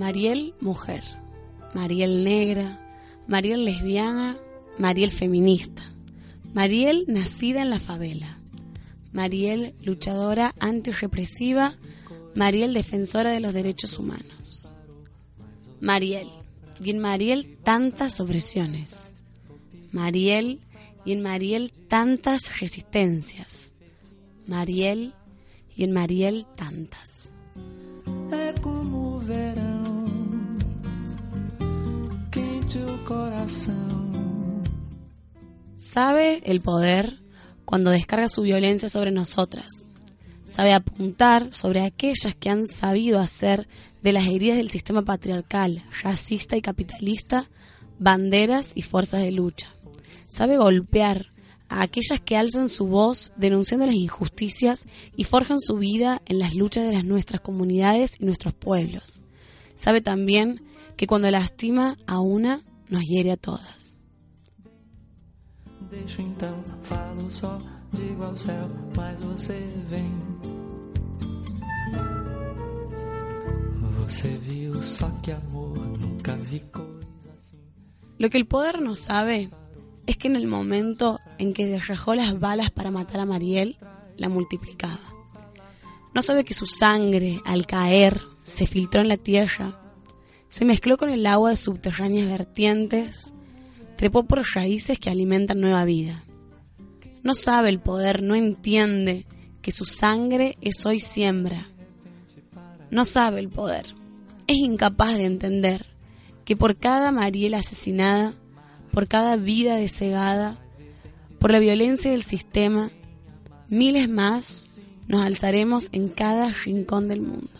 Mariel mujer, Mariel negra, Mariel lesbiana, Mariel feminista, Mariel nacida en la favela, Mariel luchadora antirrepresiva, Mariel defensora de los derechos humanos. Mariel, y en Mariel tantas opresiones. Mariel, y en Mariel tantas resistencias. Mariel, y en Mariel tantas. É como o verão, quente o coração. Sabe el poder cuando descarga su violencia sobre nosotras. Sabe apuntar sobre aquellas que han sabido hacer de las heridas del sistema patriarcal, racista y capitalista banderas y fuerzas de lucha. Sabe golpear a aquellas que alzan su voz denunciando las injusticias y forjan su vida en las luchas de las nuestras comunidades y nuestros pueblos. Sabe también que cuando lastima a una, nos hiere a todas. Deixo então, falo só, digo ao céu, mas você vem. Lo que el poder no sabe es que en el momento en que derrajó las balas para matar a Mariel, la multiplicaba. No sabe que su sangre, al caer, se filtró en la tierra, se mezcló con el agua de subterráneas vertientes, trepó por raíces que alimentan nueva vida. No sabe el poder, no entiende que su sangre es hoy siembra. No sabe el poder, es incapaz de entender que por cada Mariel asesinada, por cada vida desegada, por la violencia del sistema, miles más nos alzaremos en cada rincón del mundo.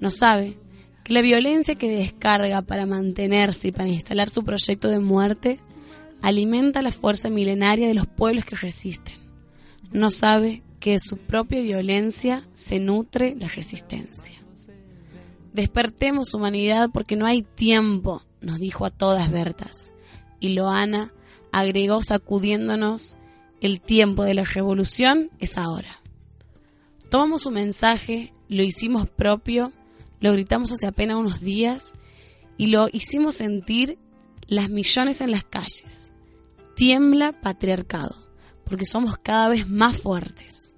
No sabe que la violencia que descarga para mantenerse y para instalar su proyecto de muerte alimenta la fuerza milenaria de los pueblos que resisten. No sabe que de su propia violencia se nutre la resistencia. Despertemos humanidad porque no hay tiempo, nos dijo a todas Bertas. Y Loana agregó sacudiéndonos, el tiempo de la revolución es ahora. Tomamos su mensaje, lo hicimos propio, lo gritamos hace apenas unos días y lo hicimos sentir las millones en las calles. Tiembla patriarcado, porque somos cada vez más fuertes.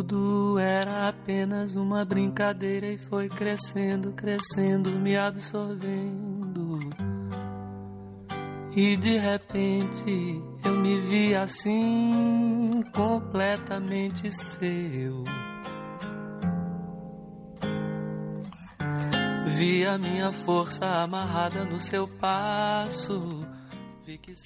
Tudo era apenas uma brincadeira e foi crescendo, crescendo, me absorvendo. E de repente eu me vi assim, completamente seu. Vi a minha força amarrada no seu passo.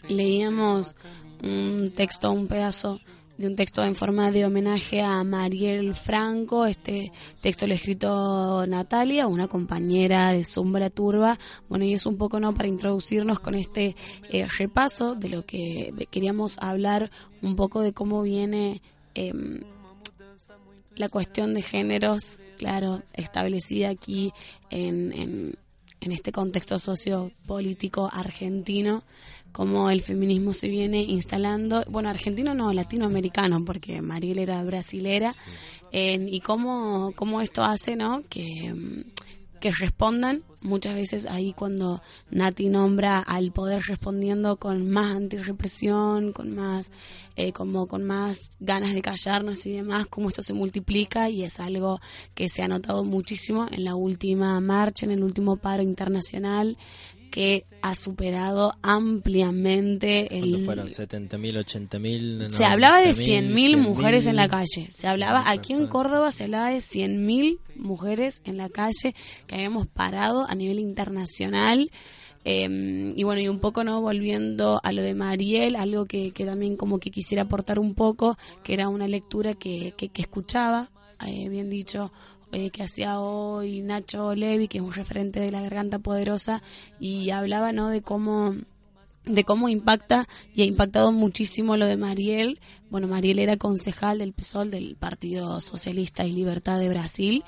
Leíamos un texto, un pedazo de un texto en forma de homenaje a Mariel Franco. Este texto lo ha escrito Natalia, una compañera de Sombra Turba. Bueno, y es un poco no para introducirnos con este eh, repaso de lo que queríamos hablar un poco de cómo viene em, la cuestión de géneros, claro, establecida aquí en, en este contexto sociopolítico argentino, cómo el feminismo se viene instalando, bueno, argentino no, latinoamericano, porque Mariel era brasilera, en- y cómo, cómo esto hace, ¿no? Que, que respondan. Muchas veces ahí cuando Nati nombra al poder respondiendo con más antirrepresión, con más, eh, como con más ganas de callarnos y demás, cómo esto se multiplica y es algo que se ha notado muchísimo en la última marcha, en el último paro internacional que ha superado ampliamente el... fueron? ¿70.000, 80.000? Se hablaba de 100.000 mujeres en la calle. Se hablaba, aquí en Córdoba se hablaba de 100.000 mujeres en la calle que habíamos parado a nivel internacional. Eh, y bueno, y un poco no volviendo a lo de Mariel, algo que, que también como que quisiera aportar un poco, que era una lectura que, que, escuchaba, eh, bien dicho, eh, que hacía hoy Nacho Levi, que es un referente de la garganta poderosa, y hablaba ¿no? de cómo de cómo impacta y ha impactado muchísimo lo de Mariel. Bueno, Mariel era concejal del PSOL, del Partido Socialista y Libertad de Brasil,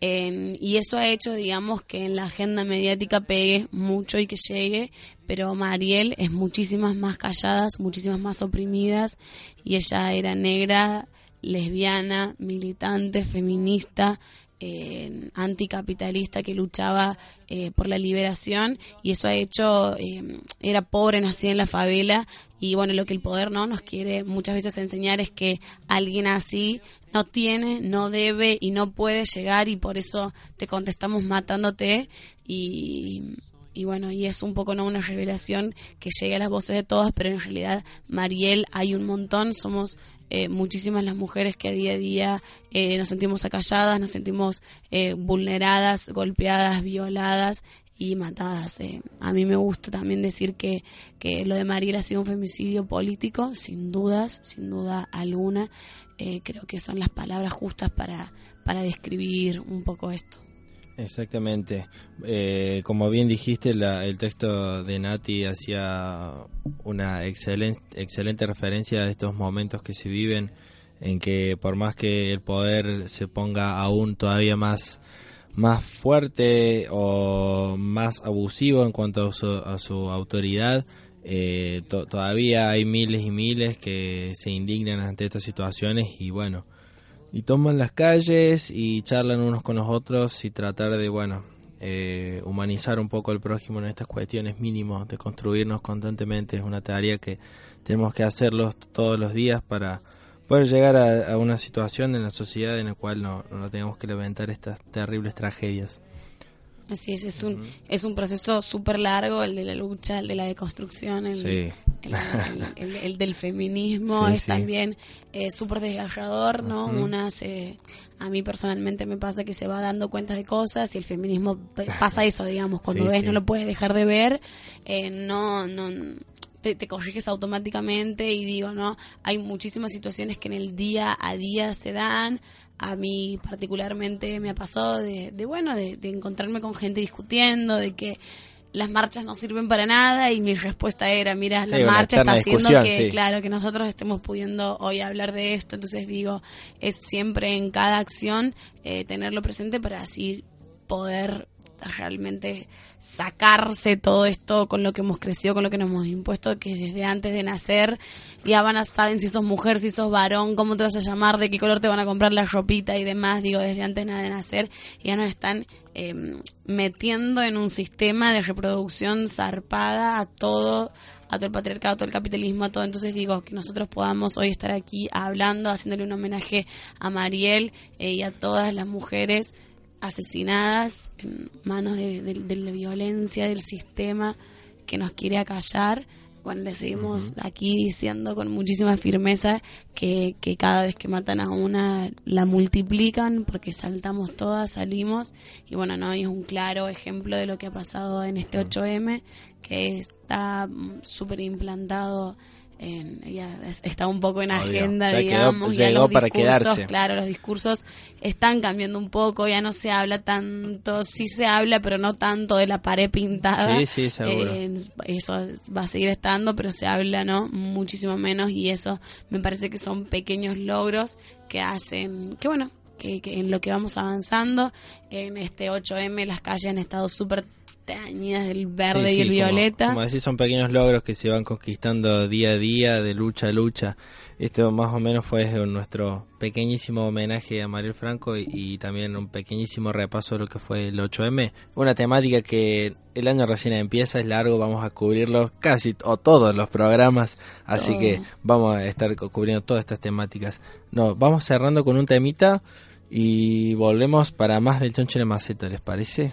y eso ha hecho, digamos, que en la agenda mediática pegue mucho y que llegue, pero Mariel es muchísimas más calladas, muchísimas más oprimidas, y ella era negra, lesbiana, militante, feminista, eh, anticapitalista que luchaba eh, por la liberación y eso ha hecho, eh, era pobre, nacida en la favela y bueno, lo que el poder no nos quiere muchas veces enseñar es que alguien así no tiene, no debe y no puede llegar y por eso te contestamos matándote y, y bueno, y es un poco no una revelación que llegue a las voces de todas, pero en realidad Mariel hay un montón, somos eh, muchísimas las mujeres que a día a día eh, nos sentimos acalladas, nos sentimos eh, vulneradas, golpeadas, violadas y matadas. A mí me gusta también decir que, que lo de Mariela ha sido un femicidio político, sin dudas, sin duda alguna. creo que son las palabras justas para, para describir un poco esto. Exactamente. Eh, como bien dijiste, el texto de Nati hacía una excelente, referencia a estos momentos que se viven en que por más que el poder se ponga aún todavía más más fuerte o más abusivo en cuanto a su, autoridad, eh, todavía hay miles y miles que se indignan ante estas situaciones y bueno, y toman las calles y charlan unos con los otros y tratar de, bueno, eh, humanizar un poco al prójimo en estas cuestiones mínimos, de construirnos constantemente. Es una tarea que tenemos que hacerlo todos los días para poder llegar a, una situación en la sociedad en la cual no, no tengamos que levantar estas terribles tragedias. Así es, es un, es un proceso súper largo, el de la lucha, el de la deconstrucción, el, el, del feminismo, es también eh, súper desgarrador, ¿no? Una se, a mí personalmente me pasa que se va dando cuenta de cosas y el feminismo pasa eso, digamos, cuando ves no lo puedes dejar de ver, eh, no, no, te, te, corriges automáticamente y digo, ¿no? Hay muchísimas situaciones que en el día a día se dan, a mí particularmente me ha pasado de, bueno, de, encontrarme con gente discutiendo, de que las marchas no sirven para nada y mi respuesta era, mira, la marcha está haciendo que, claro, que nosotros estemos pudiendo hoy hablar de esto. Entonces digo, es siempre en cada acción eh, tenerlo presente para así poder realmente sacarse todo esto con lo que hemos crecido, con lo que nos hemos impuesto, que desde antes de nacer. Ya van a saber si sos mujer, si sos varón, cómo te vas a llamar, de qué color te van a comprar la ropita y demás, digo, desde antes de nacer, ya nos están em, metiendo en un sistema de reproducción zarpada a todo a todo el patriarcado, a todo el capitalismo, a todo. Entonces digo que nosotros podamos hoy estar aquí hablando, haciéndole un homenaje a Mariel eh, y a todas las mujeres asesinadas en manos de, la violencia del sistema que nos quiere acallar. Bueno, le seguimos aquí diciendo con muchísima firmeza que, que cada vez que matan a una la multiplican porque saltamos todas, salimos. Y bueno, no es un claro ejemplo de lo que ha pasado en este 8M, que está súper implantado ya está un poco en agenda, digamos, ya los para quedarse. claro, los discursos están cambiando un poco, ya no se habla tanto, sí se habla, pero no tanto de la pared pintada. Sí, sí, seguro. Eh, eso va a seguir estando, pero se habla, ¿no? Muchísimo menos y eso me parece que son pequeños logros que hacen, que bueno, que, que en lo que vamos avanzando, en este 8M las calles han estado súper teñidas del verde Sí, y el sí, como- violeta. Como, decís, son pequeños logros que se van conquistando día a día, de lucha a lucha. Esto más o menos fue nuestro pequeñísimo homenaje a Mariel Franco y, y también un pequeñísimo repaso de lo que fue el 8M. Una temática que el año recién empieza, es largo, vamos a cubrirlo casi o todos los programas, así que vamos a estar cu- cubriendo todas estas temáticas. No, vamos cerrando con un temita y volvemos para más del choncho de maceta, ¿les parece?